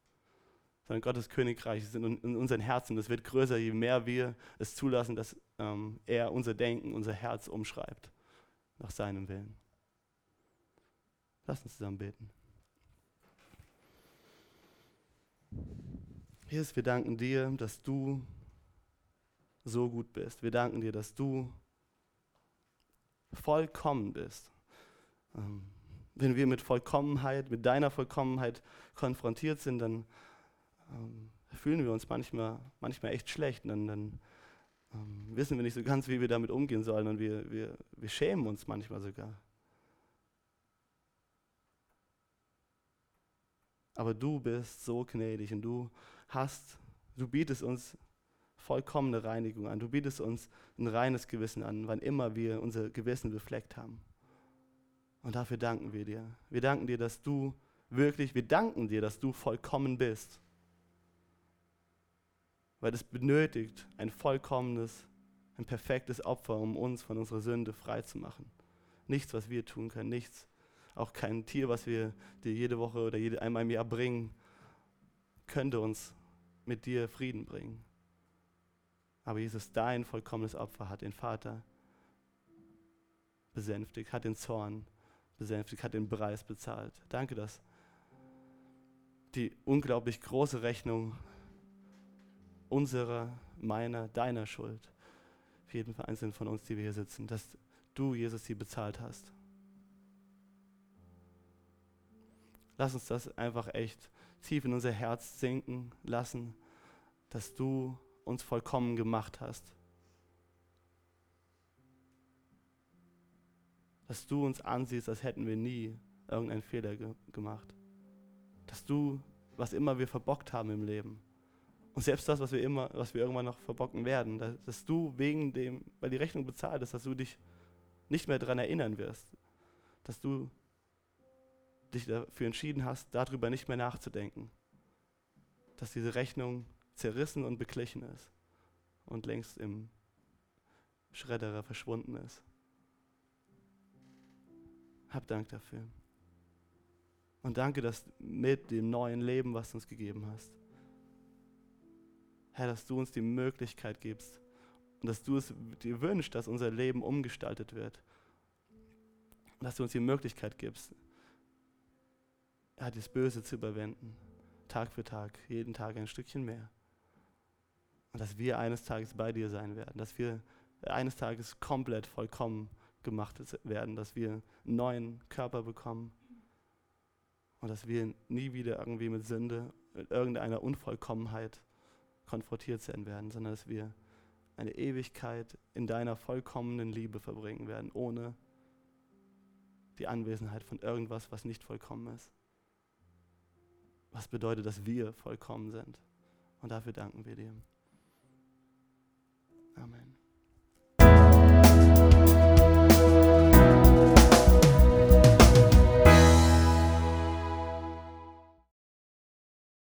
sondern Gottes Königreich ist in, in unseren Herzen. Das wird größer, je mehr wir es zulassen, dass ähm, er unser Denken, unser Herz umschreibt nach seinem Willen. Lass uns zusammen beten. Jesus, wir danken dir, dass du so gut bist. Wir danken dir, dass du vollkommen bist. Ähm, wenn wir mit Vollkommenheit, mit deiner Vollkommenheit konfrontiert sind, dann ähm, fühlen wir uns manchmal, manchmal echt schlecht. Dann, dann ähm, wissen wir nicht so ganz, wie wir damit umgehen sollen. Und wir, wir, wir schämen uns manchmal sogar. Aber du bist so gnädig und du hast, du bietest uns vollkommene Reinigung an. Du bietest uns ein reines Gewissen an, wann immer wir unser Gewissen befleckt haben. Und dafür danken wir dir. Wir danken dir, dass du wirklich, wir danken dir, dass du vollkommen bist weil es benötigt ein vollkommenes, ein perfektes Opfer, um uns von unserer Sünde frei zu machen. Nichts, was wir tun können, nichts, auch kein Tier, was wir dir jede Woche oder jede, einmal im Jahr bringen, könnte uns mit dir Frieden bringen. Aber Jesus, dein vollkommenes Opfer hat den Vater besänftigt, hat den Zorn besänftigt, hat den Preis bezahlt. Danke, dass die unglaublich große Rechnung unserer, meiner, deiner Schuld. Für jeden Einzelnen von uns, die wir hier sitzen, dass du, Jesus, sie bezahlt hast. Lass uns das einfach echt tief in unser Herz sinken lassen, dass du uns vollkommen gemacht hast. Dass du uns ansiehst, als hätten wir nie irgendeinen Fehler ge gemacht. Dass du, was immer wir verbockt haben im Leben, und selbst das, was wir immer, was wir irgendwann noch verbocken werden, dass du wegen dem, weil die Rechnung bezahlt ist, dass du dich nicht mehr daran erinnern wirst, dass du dich dafür entschieden hast, darüber nicht mehr nachzudenken, dass diese Rechnung zerrissen und beglichen ist und längst im Schredderer verschwunden ist. Hab Dank dafür. Und danke, dass mit dem neuen Leben, was du uns gegeben hast, Herr, dass du uns die Möglichkeit gibst, Und dass du es dir wünschst, dass unser Leben umgestaltet wird. Dass du uns die Möglichkeit gibst, ja, das Böse zu überwinden. Tag für Tag, jeden Tag ein Stückchen mehr. Und dass wir eines Tages bei dir sein werden, dass wir eines Tages komplett vollkommen gemacht werden, dass wir einen neuen Körper bekommen und dass wir nie wieder irgendwie mit Sünde, mit irgendeiner Unvollkommenheit konfrontiert sein werden, sondern dass wir eine Ewigkeit in deiner vollkommenen Liebe verbringen werden, ohne die Anwesenheit von irgendwas, was nicht vollkommen ist was bedeutet, dass wir vollkommen sind. Und dafür danken wir dir. Amen.